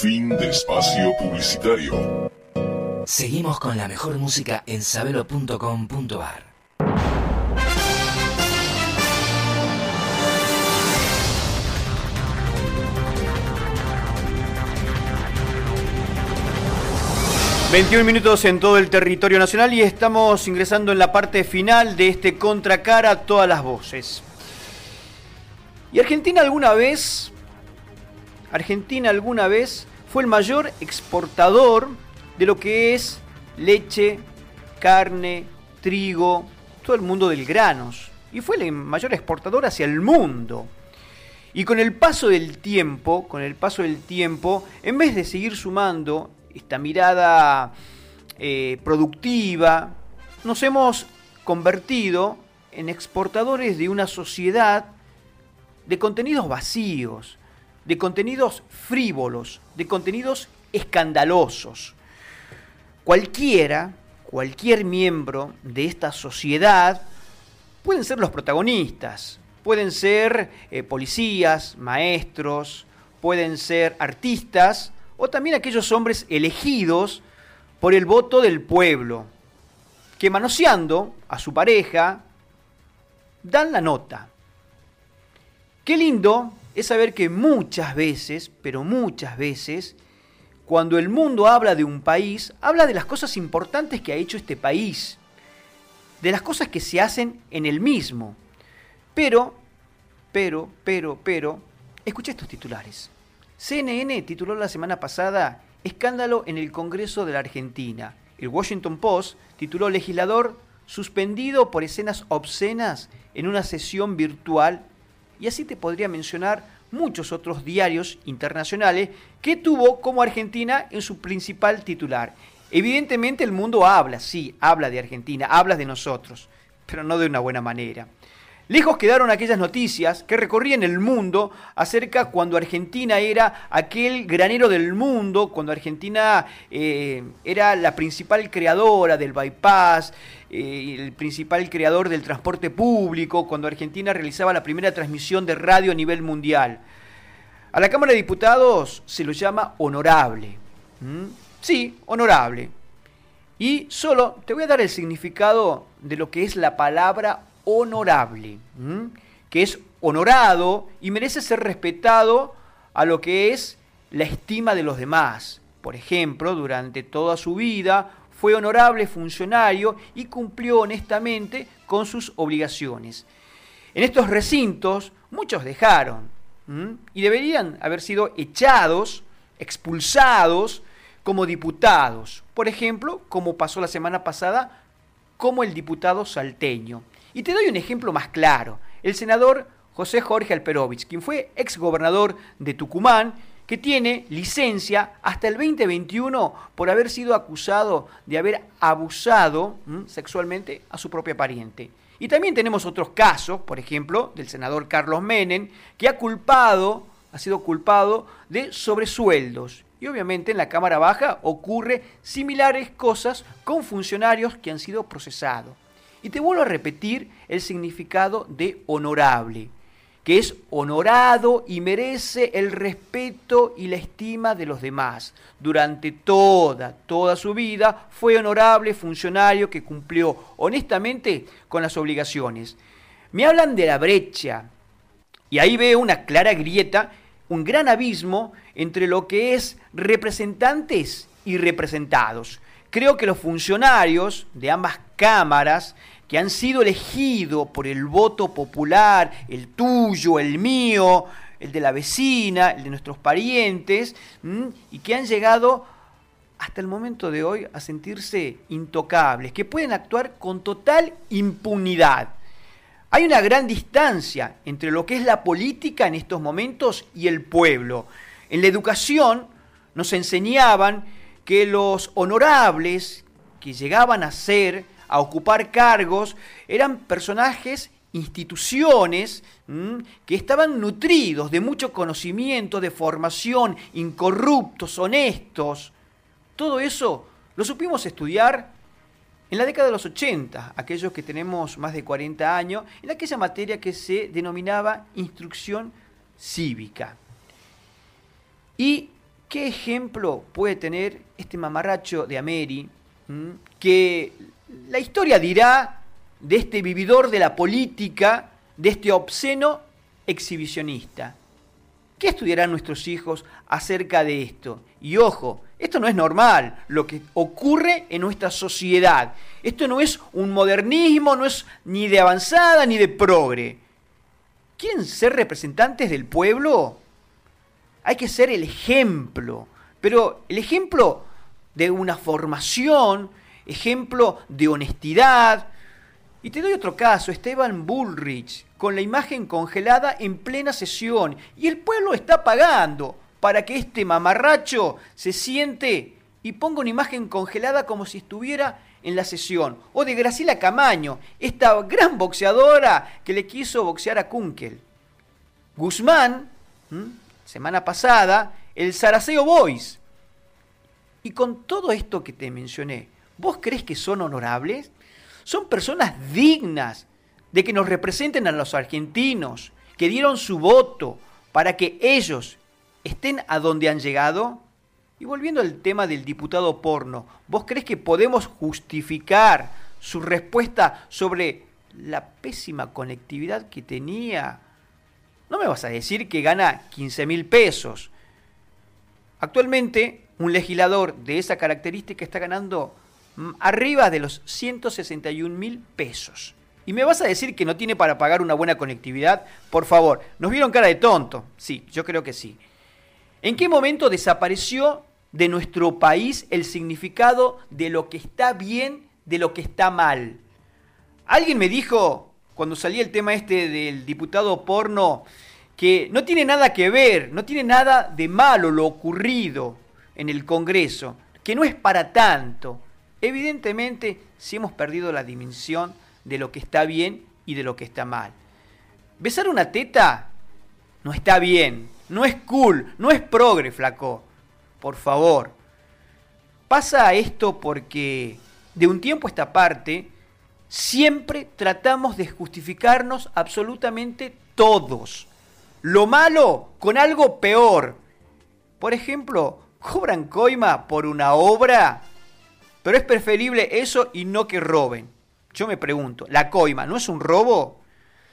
Fin de espacio publicitario. Seguimos con la mejor música en sabelo.com.ar. ...21 minutos en todo el territorio nacional y estamos ingresando en la parte final de este contracara todas las voces. ¿Y Argentina alguna vez, Argentina alguna vez fue el mayor exportador de lo que es leche, carne, trigo, todo el mundo del granos. Y fue el mayor exportador hacia el mundo. Y con el paso del tiempo, con el paso del tiempo, en vez de seguir sumando esta mirada eh, productiva, nos hemos convertido en exportadores de una sociedad de contenidos vacíos, de contenidos frívolos, de contenidos escandalosos. Cualquiera, cualquier miembro de esta sociedad pueden ser los protagonistas, pueden ser eh, policías, maestros, pueden ser artistas o también aquellos hombres elegidos por el voto del pueblo, que manoseando a su pareja dan la nota. Qué lindo es saber que muchas veces, pero muchas veces, cuando el mundo habla de un país, habla de las cosas importantes que ha hecho este país, de las cosas que se hacen en el mismo. Pero, pero, pero, pero, escuché estos titulares. CNN tituló la semana pasada Escándalo en el Congreso de la Argentina. El Washington Post tituló Legislador suspendido por escenas obscenas en una sesión virtual y así te podría mencionar muchos otros diarios internacionales que tuvo como Argentina en su principal titular. Evidentemente el mundo habla, sí, habla de Argentina, habla de nosotros, pero no de una buena manera. Lejos quedaron aquellas noticias que recorrían el mundo acerca cuando Argentina era aquel granero del mundo, cuando Argentina eh, era la principal creadora del bypass, eh, el principal creador del transporte público, cuando Argentina realizaba la primera transmisión de radio a nivel mundial. A la Cámara de Diputados se lo llama honorable. Sí, honorable. Y solo te voy a dar el significado de lo que es la palabra honorable, que es honorado y merece ser respetado a lo que es la estima de los demás. Por ejemplo, durante toda su vida fue honorable funcionario y cumplió honestamente con sus obligaciones. En estos recintos muchos dejaron y deberían haber sido echados, expulsados como diputados. Por ejemplo, como pasó la semana pasada, como el diputado salteño. Y te doy un ejemplo más claro. El senador José Jorge Alperovich, quien fue exgobernador de Tucumán, que tiene licencia hasta el 2021 por haber sido acusado de haber abusado sexualmente a su propia pariente. Y también tenemos otros casos, por ejemplo, del senador Carlos Menem, que ha culpado, ha sido culpado de sobresueldos. Y obviamente en la Cámara Baja ocurre similares cosas con funcionarios que han sido procesados. Y te vuelvo a repetir el significado de honorable, que es honorado y merece el respeto y la estima de los demás. Durante toda, toda su vida fue honorable funcionario que cumplió honestamente con las obligaciones. Me hablan de la brecha y ahí veo una clara grieta, un gran abismo entre lo que es representantes y representados. Creo que los funcionarios de ambas cámaras que han sido elegidos por el voto popular, el tuyo, el mío, el de la vecina, el de nuestros parientes, y que han llegado hasta el momento de hoy a sentirse intocables, que pueden actuar con total impunidad. Hay una gran distancia entre lo que es la política en estos momentos y el pueblo. En la educación nos enseñaban que los honorables que llegaban a ser, a ocupar cargos, eran personajes, instituciones que estaban nutridos de mucho conocimiento, de formación, incorruptos, honestos. Todo eso lo supimos estudiar en la década de los 80, aquellos que tenemos más de 40 años, en aquella materia que se denominaba instrucción cívica. Y ¿Qué ejemplo puede tener este mamarracho de Ameri? Que la historia dirá de este vividor de la política, de este obsceno exhibicionista. ¿Qué estudiarán nuestros hijos acerca de esto? Y ojo, esto no es normal, lo que ocurre en nuestra sociedad. Esto no es un modernismo, no es ni de avanzada ni de progre. ¿Quieren ser representantes del pueblo? Hay que ser el ejemplo, pero el ejemplo de una formación, ejemplo de honestidad. Y te doy otro caso, Esteban Bullrich, con la imagen congelada en plena sesión, y el pueblo está pagando para que este mamarracho se siente y ponga una imagen congelada como si estuviera en la sesión. O de Graciela Camaño, esta gran boxeadora que le quiso boxear a Kunkel. Guzmán, semana pasada, el Saraseo Boys. Y con todo esto que te mencioné, ¿vos crees que son honorables? Son personas dignas de que nos representen a los argentinos, que dieron su voto para que ellos estén a donde han llegado? Y volviendo al tema del diputado porno, ¿vos crees que podemos justificar su respuesta sobre la pésima conectividad que tenía? No me vas a decir que gana 15 mil pesos. Actualmente, un legislador de esa característica está ganando mm, arriba de los 161 mil pesos. ¿Y me vas a decir que no tiene para pagar una buena conectividad? Por favor, ¿nos vieron cara de tonto? Sí, yo creo que sí. ¿En qué momento desapareció de nuestro país el significado de lo que está bien, de lo que está mal? Alguien me dijo, cuando salía el tema este del diputado porno, que no tiene nada que ver, no tiene nada de malo lo ocurrido en el Congreso, que no es para tanto. Evidentemente, si hemos perdido la dimensión de lo que está bien y de lo que está mal. Besar una teta no está bien, no es cool, no es progre, flaco. Por favor. Pasa esto porque de un tiempo a esta parte siempre tratamos de justificarnos absolutamente todos. Lo malo con algo peor. Por ejemplo, cobran coima por una obra, pero es preferible eso y no que roben. Yo me pregunto, ¿la coima no es un robo?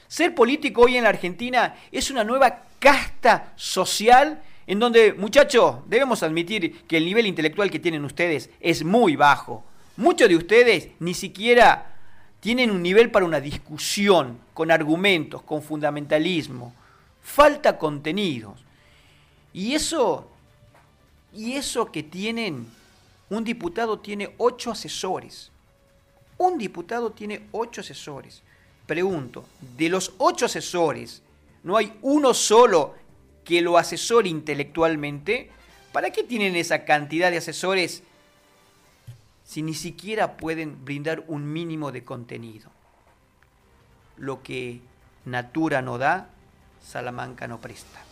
Ser político hoy en la Argentina es una nueva casta social en donde, muchachos, debemos admitir que el nivel intelectual que tienen ustedes es muy bajo. Muchos de ustedes ni siquiera tienen un nivel para una discusión con argumentos, con fundamentalismo. Falta contenidos. Y eso, y eso que tienen, un diputado tiene ocho asesores. Un diputado tiene ocho asesores. Pregunto, de los ocho asesores, no hay uno solo que lo asesore intelectualmente. ¿Para qué tienen esa cantidad de asesores si ni siquiera pueden brindar un mínimo de contenido? Lo que Natura no da, Salamanca no presta.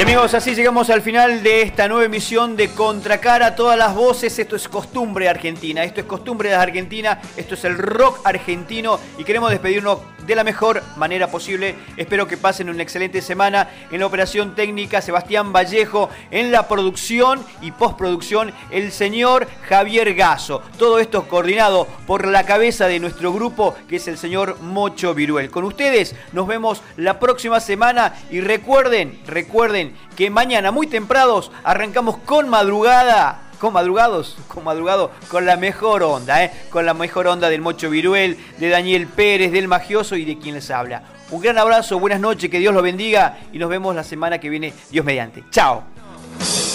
Amigos, así llegamos al final de esta nueva emisión de Contracara. Todas las voces, esto es costumbre argentina, esto es costumbre de Argentina, esto es el rock argentino y queremos despedirnos de la mejor manera posible. Espero que pasen una excelente semana en la operación técnica Sebastián Vallejo, en la producción y postproducción el señor Javier Gaso. Todo esto coordinado por la cabeza de nuestro grupo que es el señor Mocho Viruel. Con ustedes nos vemos la próxima semana y recuerden, recuerden que mañana muy temprados arrancamos con madrugada con madrugados, con madrugado, con la mejor onda, ¿eh? con la mejor onda del Mocho Viruel, de Daniel Pérez, del Magioso y de quien les habla. Un gran abrazo, buenas noches, que Dios los bendiga y nos vemos la semana que viene, Dios mediante. Chao.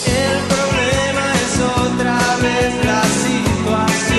El problema es otra vez la situación.